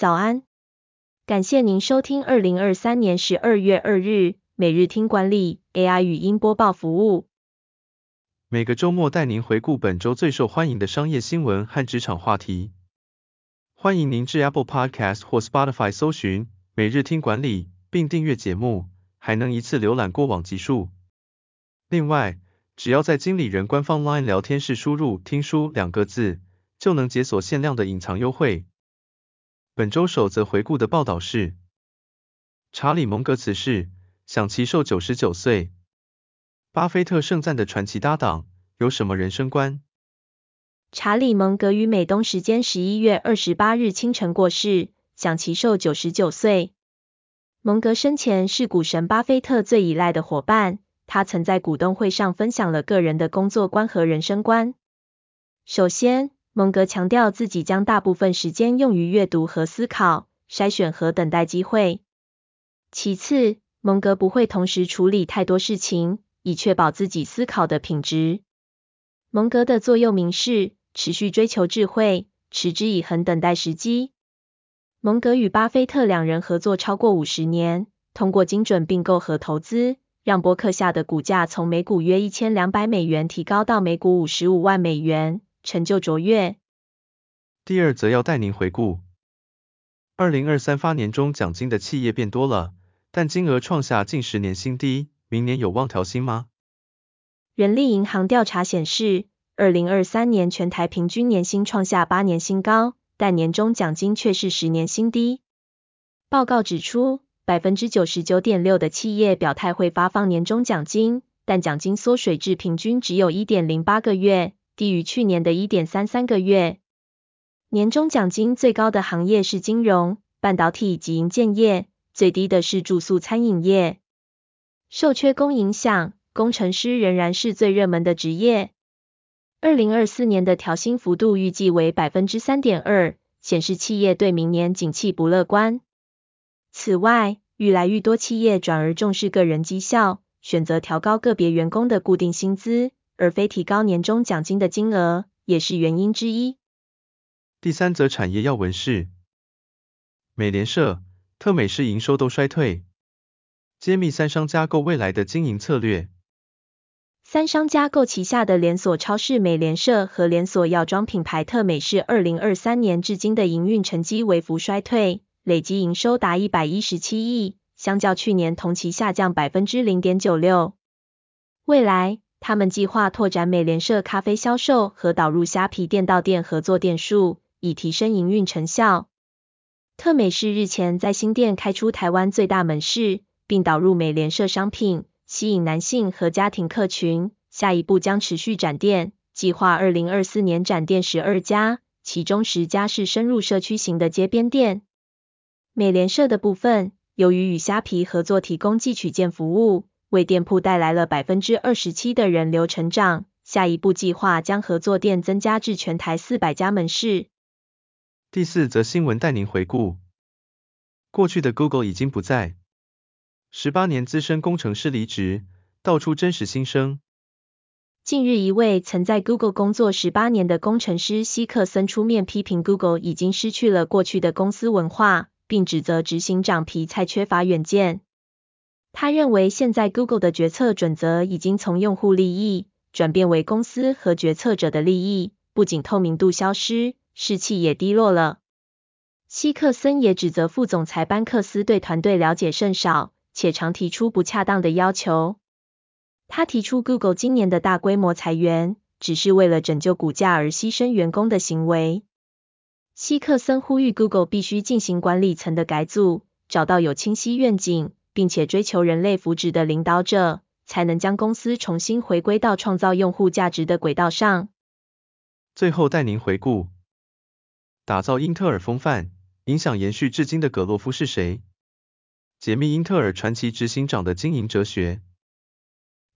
早安，感谢您收听二零二三年十二月二日每日听管理 AI 语音播报服务。每个周末带您回顾本周最受欢迎的商业新闻和职场话题。欢迎您至 Apple Podcast 或 Spotify 搜寻每日听管理，并订阅节目，还能一次浏览过往集数。另外，只要在经理人官方 LINE 聊天室输入“听书”两个字，就能解锁限量的隐藏优惠。本周首则回顾的报道是：查理·蒙格辞世，享耆寿九十九岁。巴菲特盛赞的传奇搭档，有什么人生观？查理·蒙格于美东时间十一月二十八日清晨过世，享耆寿九十九岁。蒙格生前是股神巴菲特最依赖的伙伴，他曾在股东会上分享了个人的工作观和人生观。首先，蒙格强调自己将大部分时间用于阅读和思考、筛选和等待机会。其次，蒙格不会同时处理太多事情，以确保自己思考的品质。蒙格的座右铭是：持续追求智慧，持之以恒等待时机。蒙格与巴菲特两人合作超过五十年，通过精准并购和投资，让伯克夏的股价从每股约一千两百美元提高到每股五十五万美元。成就卓越。第二则要带您回顾，二零二三发年终奖金的企业变多了，但金额创下近十年新低，明年有望调薪吗？人力银行调查显示，二零二三年全台平均年薪创下八年新高，但年终奖金却是十年新低。报告指出，百分之九十九点六的企业表态会发放年终奖金，但奖金缩水至平均只有一点零八个月。低于去年的一点三三个月。年终奖金最高的行业是金融、半导体及营建业，最低的是住宿餐饮业。受缺工影响，工程师仍然是最热门的职业。二零二四年的调薪幅度预计为百分之三点二，显示企业对明年景气不乐观。此外，愈来愈多企业转而重视个人绩效，选择调高个别员工的固定薪资。而非提高年终奖金的金额，也是原因之一。第三则产业要闻是，美联社、特美式营收都衰退，揭秘三商加购未来的经营策略。三商加购旗下的连锁超市美联社和连锁药妆品牌特美式，二零二三年至今的营运成绩微幅衰退，累计营收达一百一十七亿，相较去年同期下降百分之零点九六。未来。他们计划拓展美联社咖啡销售和导入虾皮店到店合作店数，以提升营运成效。特美是日前在新店开出台湾最大门市，并导入美联社商品，吸引男性和家庭客群。下一步将持续展店，计划二零二四年展店十二家，其中十家是深入社区型的街边店。美联社的部分，由于与虾皮合作提供寄取件服务。为店铺带来了百分之二十七的人流成长，下一步计划将合作店增加至全台四百家门市。第四则新闻带您回顾，过去的 Google 已经不在，十八年资深工程师离职，道出真实心声。近日，一位曾在 Google 工作十八年的工程师希克森出面批评 Google 已经失去了过去的公司文化，并指责执行长皮菜缺乏远见。他认为，现在 Google 的决策准则已经从用户利益转变为公司和决策者的利益，不仅透明度消失，士气也低落了。希克森也指责副总裁班克斯对团队了解甚少，且常提出不恰当的要求。他提出，Google 今年的大规模裁员只是为了拯救股价而牺牲员工的行为。希克森呼吁 Google 必须进行管理层的改组，找到有清晰愿景。并且追求人类福祉的领导者，才能将公司重新回归到创造用户价值的轨道上。最后带您回顾，打造英特尔风范，影响延续至今的葛洛夫是谁？解密英特尔传奇执行长的经营哲学。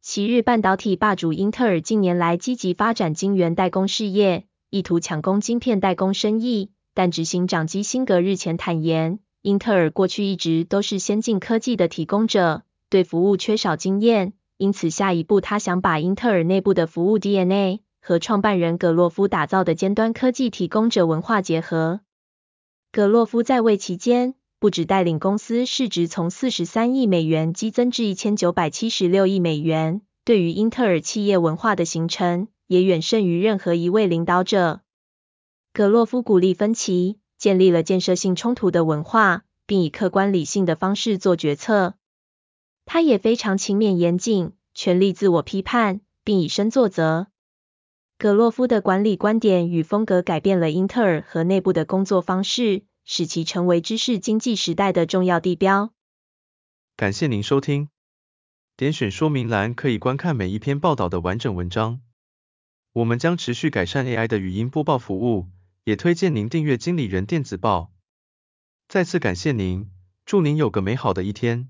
昔日半导体霸主英特尔近年来积极发展晶圆代工事业，意图抢攻晶片代工生意，但执行长基辛格日前坦言。英特尔过去一直都是先进科技的提供者，对服务缺少经验，因此下一步他想把英特尔内部的服务 DNA 和创办人葛洛夫打造的尖端科技提供者文化结合。葛洛夫在位期间，不只带领公司市值从四十三亿美元激增至一千九百七十六亿美元，对于英特尔企业文化的形成，也远胜于任何一位领导者。葛洛夫鼓励分歧，建立了建设性冲突的文化，并以客观理性的方式做决策。他也非常勤勉严谨，全力自我批判，并以身作则。葛洛夫的管理观点与风格改变了英特尔和内部的工作方式，使其成为知识经济时代的重要地标。感谢您收听，点选说明栏可以观看每一篇报道的完整文章。我们将持续改善 AI 的语音播报服务，也推荐您订阅经理人电子报。再次感谢您，祝您有个美好的一天。